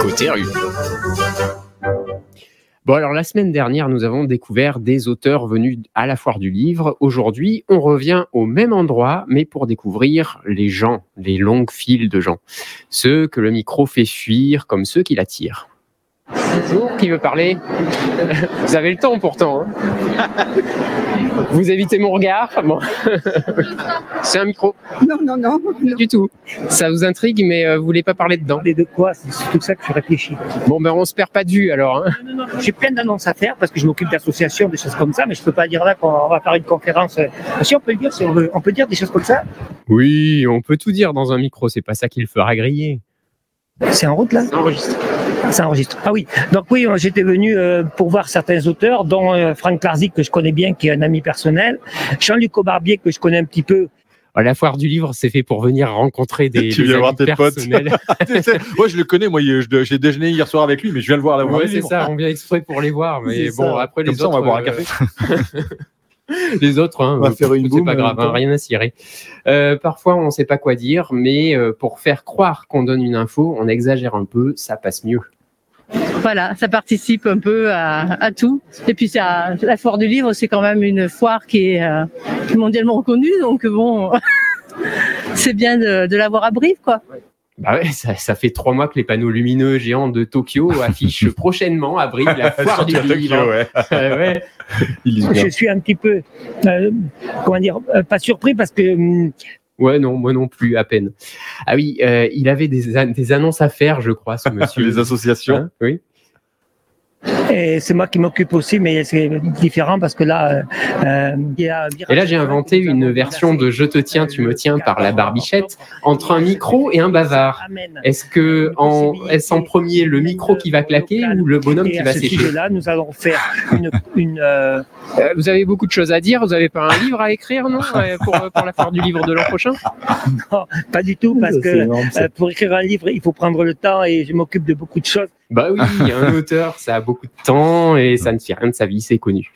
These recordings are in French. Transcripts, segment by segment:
Côté rue. Bon, alors la semaine dernière, nous avons découvert des auteurs venus à la foire du livre. Aujourd'hui, on revient au même endroit, mais pour découvrir les gens, les longues files de gens. Ceux que le micro fait fuir comme ceux qui l'attirent. Bonjour, qui veut parler Vous avez le temps pourtant. hein Vous évitez mon regard Bon. C'est un micro Non, non, non. non. Du tout. Ça vous intrigue, mais euh, vous voulez pas parler dedans. Parler de quoi? C'est tout ça que je réfléchis. Bon, ben on se perd pas de vue alors. hein. Non, non, non. J'ai plein d'annonces à faire parce que je m'occupe d'associations, des choses comme ça, mais je peux pas dire là qu'on va faire une conférence. Euh, Si on peut le dire, si on, veut, on peut dire des choses comme ça. Oui, on peut tout dire dans un micro, c'est pas ça qui le fera griller. C'est en route là Enregistre. Ah, Ça enregistre. Ah oui. Donc oui, euh, j'étais venu euh, pour voir certains auteurs, dont euh, Franck Larzik que je connais bien, qui est un ami personnel, Jean-Luc Aubarbier que je connais un petit peu. Ah, La foire du livre, c'est fait pour venir rencontrer des, Tu des viens voir tes potes. Moi, je le connais. Moi, je- j'ai déjeuné hier soir avec lui, mais je viens le voir là. Ouais, c'est ça, on vient exprès pour les voir. Mais bon, ça. après, Comme les ça, on autres. va boire un café. les autres, hein, On va euh, faire une c'est pas grave, hein, rien à cirer. Euh, parfois, on sait pas quoi dire, mais euh, pour faire croire qu'on donne une info, on exagère un peu, ça passe mieux. Voilà, ça participe un peu à, à tout. Et puis ça, la foire du livre, c'est quand même une foire qui est euh, mondialement reconnue, donc bon, c'est bien de, de l'avoir à Brive, quoi. Bah ouais, ça, ça fait trois mois que les panneaux lumineux géants de Tokyo affichent prochainement à Brive la foire du livre. Ouais. Ouais. Bien. Je suis un petit peu, euh, comment dire, euh, pas surpris parce que hum, Ouais, non, moi non plus, à peine. Ah oui, euh, il avait des, an- des annonces à faire, je crois, ce monsieur. Les associations. Hein oui. Et c'est moi qui m'occupe aussi, mais c'est différent parce que là, euh, euh, il y a. Et là, j'ai inventé une version de Je te tiens, tu me tiens par la barbichette entre un micro et un bavard. Amen. Est-ce que en, est-ce en premier le micro qui va claquer ou le bonhomme qui va sécher sujet-là, nous allons faire une, une, euh, Euh, Vous avez beaucoup de choses à dire. Vous avez pas un livre à écrire, non, euh, pour, pour la foire du livre de l'an prochain? Non, pas du tout parce que euh, pour écrire un livre, il faut prendre le temps et je m'occupe de beaucoup de choses. Bah oui, un auteur, ça a beaucoup de temps et ça ne fait rien de sa vie, c'est connu.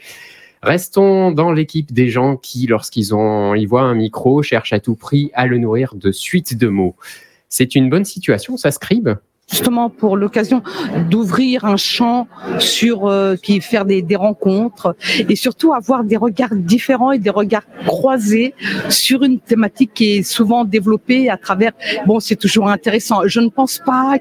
Restons dans l'équipe des gens qui, lorsqu'ils ont, ils voient un micro, cherchent à tout prix à le nourrir de suites de mots. C'est une bonne situation, ça scribe? Justement pour l'occasion d'ouvrir un champ sur euh, puis faire des, des rencontres et surtout avoir des regards différents et des regards croisés sur une thématique qui est souvent développée à travers bon c'est toujours intéressant. Je ne pense pas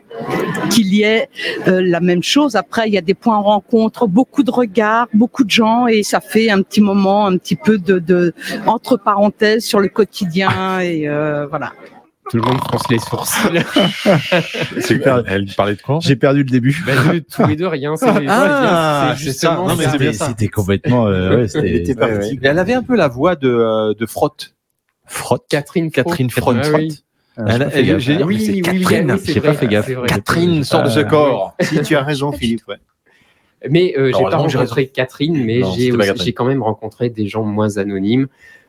qu'il y ait euh, la même chose. Après il y a des points de rencontre beaucoup de regards beaucoup de gens et ça fait un petit moment un petit peu de, de entre parenthèses sur le quotidien et euh, voilà Tout le monde fronce les sourcils. C'est- Elle parlait de quoi? J'ai perdu le début. Bah, de- tous les deux, rien. C'est Ah, c'est c'est ça. justement Non, mais ça. c'est bien ça. C'était complètement. euh, ouais, était elle avait un peu la voix de, euh, de Frotte. Frotte. Catherine Catherine Frotte. Frotte. Ah oui. Elle- elle- oui, oui, Catherine, oui, c'est j'ai pas vrai, fait gaffe. Catherine sort de ce Euh, corps. Si tu as raison, Philippe. Ouais. Mais euh, j'ai pas rencontré Catherine, mais j'ai quand même rencontré des gens moins anonymes.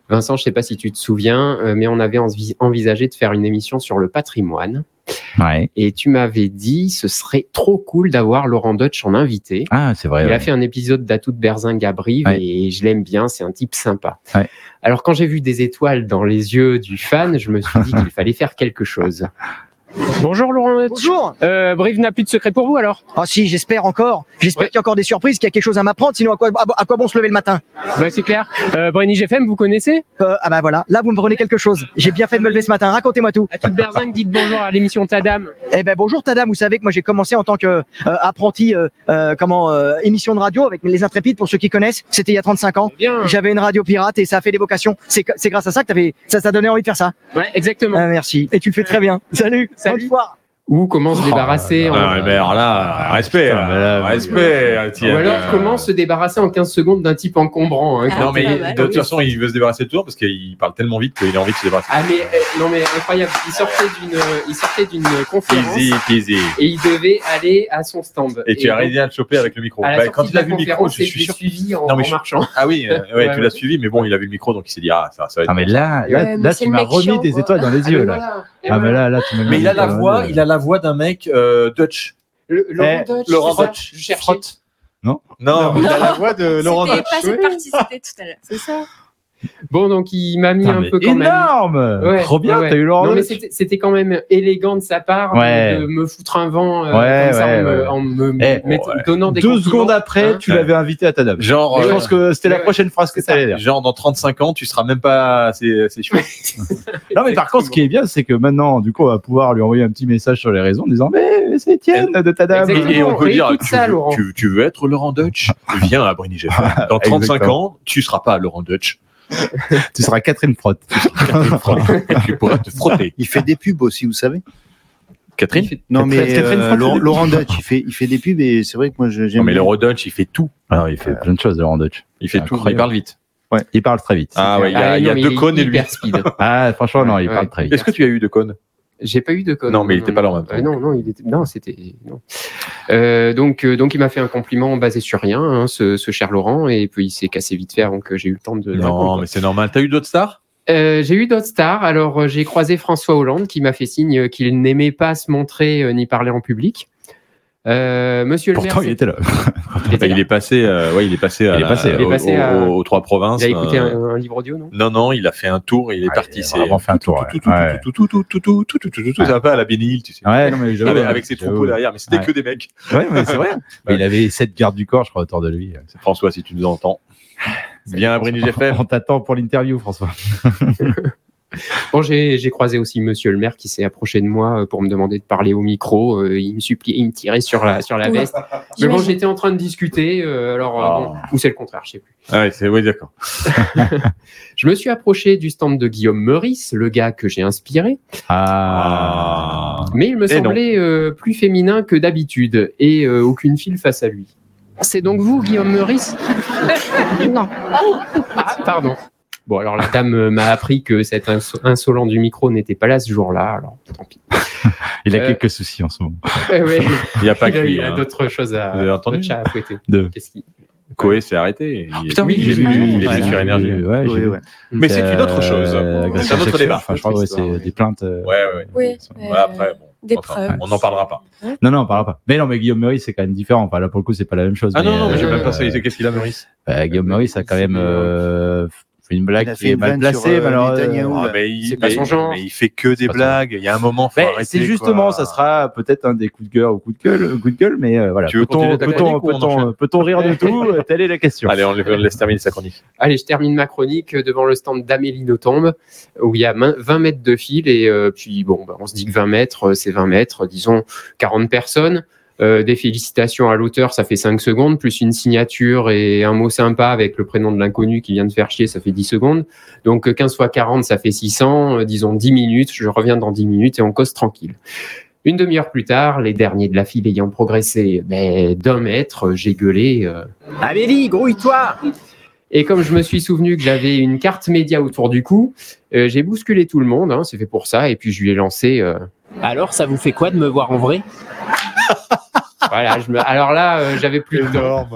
Vincent, je sais pas si tu te souviens, euh, mais on avait envi- envisagé de faire une émission sur le patrimoine. Ouais. Et tu m'avais dit, ce serait trop cool d'avoir Laurent Deutsch en invité. Ah, c'est vrai. Il ouais. a fait un épisode d'Atout de Berzingue à Brive Ouais. et je l'aime bien, c'est un type sympa. Ouais. Alors quand j'ai vu des étoiles dans les yeux du fan, je me suis dit qu'il fallait faire quelque chose. Bonjour Laurent. Bonjour. Euh, Brive n'a plus de secret pour vous alors? Ah si, j'espère encore. J'espère Ouais. qu'il y a encore des surprises, qu'il y a quelque chose à m'apprendre. Sinon, à quoi, à, à quoi bon se lever le matin? Bah, C'est clair. Euh, Brenny GFM, vous connaissez? Euh, Ah bah voilà, là vous me prenez quelque chose. J'ai bien fait de me lever ce matin. Racontez-moi tout. Atout de Berzingue, dites bonjour à l'émission Tadam. Eh ben bonjour Tadam. Vous savez que moi j'ai commencé en tant que euh, apprenti, euh, euh, comment euh, émission de radio avec les Intrépides pour ceux qui connaissent. C'était il y a 35 ans. Bien. J'avais une radio pirate et ça a fait des vocations. C'est c'est grâce à ça que t'avais, ça t'a donné envie de faire ça. Ouais, exactement. Ah, merci. Et tu le fais très bien. Salut. Salut. Bonne. Ou comment se débarrasser en... Ah, mais alors là, respect. Putain, mais là, là, respect. Ou alors comment se débarrasser en 15 secondes d'un type encombrant. hein, Non, mais Ah, pas mal. de toute façon, il veut se débarrasser de toi parce qu'il parle tellement vite qu'il a envie de se débarrasser. Ah mais euh, non mais incroyable, il sortait d'une il sortait d'une conférence Easy, easy. et il devait aller à son stand. Et tu as réussi à le choper avec le micro. Bah, quand il a vu le micro, je suis sûr. suivi en, Non, mais en marchant. Ah oui, euh, ouais, Ouais, tu l'as suivi, mais bon, il a vu le micro, donc il s'est dit, ah, ça, ça va être. Ah, mais là, là, mais tu m'as remis des étoiles dans les Ah, yeux, mais là. Ah, mais là, là, tu Mais il a la voix, il a la voix d'un mec euh, Dutch. Le- Laurent Eh, Laurent Deutsch. Je cherchais. Frotte. Non Non, il a la voix de Laurent C'était Deutsch. pas cette partie, c'était tout à l'heure. C'est ça. Bon, donc il m'a mis Putain, un peu quand même. énorme Ouais, Trop bien, ouais, t'as eu Laurent Non, mais c'était quand même élégant de sa part de- Ouais. de, me foutre un vent euh, Ouais, comme ça ouais, en me, ouais. en me Eh, donnant des Deux secondes après, Hein tu l'avais invité à ta dame. Genre, Je pense que c'était la prochaine phrase que t'allais dire. genre dans 35 ans, tu seras même pas assez, assez chouette. Non, mais par contre, ce qui est bien, c'est que maintenant, du coup, on va pouvoir lui envoyer un petit message sur les réseaux en disant Mais c'est Étienne de ta dame. Exactement. Et on peut dire, tu, ça, veux, Laurent. tu, tu veux être Laurent Dutch Viens à Briny GFM. Dans 35 Exactement. ans, tu seras pas Laurent Dutch. Tu seras Catherine Frotte. Et tu pourras te frotter. Il fait des pubs aussi, vous savez Catherine Non, mais Catherine euh, Frotte, Laurent, Dutch, il fait, il fait des pubs et c'est vrai que moi je- j'aime. Non, mais. Laurent Dutch, il fait tout. Alors, il fait plein de choses, Laurent Deutsch. Il fait tout. Incroyable. Il parle vite. Il parle très vite. Ah ouais, il y a, Ah, il y a non, mais deux cônes et lui. speed. Ah, franchement, non, il Ouais, parle ouais. très vite. Est-ce que tu as eu deux cônes? J'ai pas eu de code. Non, mais il était pas là en même temps. Euh, non, non, il était, non, c'était, non. Euh, donc, euh, donc, il m'a fait un compliment basé sur rien, hein, ce, ce cher Laurent, et puis il s'est cassé vite fait que j'ai eu le temps de. Non, mais c'est normal. T'as eu d'autres stars? Euh, j'ai eu d'autres stars. Alors, j'ai croisé François Hollande qui m'a fait signe qu'il n'aimait pas se montrer euh, ni parler en public. Euh, Monsieur le Pourtant, maire, il était là. c'était- Bah, Il est passé, euh, ouais, il est passé, Il est la- passé, il est passé au- à- aux, aux trois provinces. il a écouté euh, un, un livre audio, non Non, non, il a fait un tour et il est Ouais, parti. il a C'est vraiment fait un tour, tout, tout, Ouais. tout, tout, tout, tout, tout, tout, tout, tout, tout, un peu à la Bénil, tu sais. Ouais, non, mais Avec, ouais, avec ses troupeaux derrière, mais c'était que des mecs. Ouais, mais c'est vrai. Mais il avait sept gardes du corps, je crois, autour de lui. François, si tu nous entends, viens à Briny GFM. On t'attend pour l'interview, François. Bon, j'ai j'ai croisé aussi Monsieur le maire qui s'est approché de moi euh, pour me demander de parler au micro. Euh, il me suppliait, il me tirait sur la sur la veste. Mais bon, j'étais en train de discuter. euh, alors, euh, Ah. bon, ou c'est le contraire, je sais plus. Ah ouais, c'est, oui, d'accord. Je me suis approché du stand de Guillaume Meurice, le gars que j'ai inspiré, Ah. mais il me semblait euh, plus féminin que d'habitude et euh, aucune file face à lui. C'est donc vous, Guillaume Meurice? Non. Ah, pardon. Bon, alors la dame euh, m'a appris que cet inso- insolent du micro n'était pas là ce jour-là, alors tant pis. Il a Euh, quelques soucis en ce moment. Ouais, ouais. Il n'y a pas Il que a, lui. il a hein. d'autres choses à, Vous avez entendu d'autres chats à fouetter. De- Qu'est-ce qu'il- Coé s'est arrêté. Il- Putain, oui, j'ai vu, Il ouais, était sur énergie. Ouais, Oui, ouais. Mais c'est une autre chose. Euh, C'est un autre débat. Enfin, je crois que c'est des plaintes. euh, Ouais, ouais. Oui. Ouais, après, bon. Des Enfin, preuves. On n'en parlera pas. Non, non, on parlera pas. Mais non, mais Guillaume Meurice, c'est quand même différent. Enfin, là, pour le coup, c'est pas la même chose. Ah non, non, mais euh, j'ai même pas euh, saisi. Qu'est-ce qu'il a, Maurice bah, Guillaume Meurice a quand même euh, fait une blague qui fait est mal placée, euh, malheureusement. Ah, il, C'est pas son genre. mais il fait que des blagues. Il y a un moment, faut Mais arrêter. c'est justement, quoi. ça sera peut-être un des coups de gueule ou coups de gueule, coup de gueule, mais euh, voilà. Peut-on rire de tout Euh, Telle est la question. Allez, on laisse terminer sa chronique. Allez, je termine ma chronique devant le stand d'Amélie Nothomb, où il y a main- 20 mètres de fil, et euh, puis bon, bah, on se dit que 20 mètres, euh, c'est 20 mètres, disons 40 personnes. Euh, des félicitations à l'auteur, ça fait 5 secondes, plus une signature et un mot sympa avec le prénom de l'inconnu qui vient de faire chier, ça fait 10 secondes. Donc euh, 15 fois 40, ça fait 600, euh, disons 10 minutes, je reviens dans 10 minutes et on cause tranquille. Une demi-heure plus tard, les derniers de la file ayant progressé ben, d'un mètre, j'ai gueulé euh, Amélie, grouille-toi Et comme je me suis souvenu que j'avais une carte média autour du cou, euh, j'ai bousculé tout le monde, hein, c'est fait pour ça, et puis je lui ai lancé. euh, Alors, ça vous fait quoi de me voir en vrai? Voilà, je me... alors là, euh, j'avais plus de temps.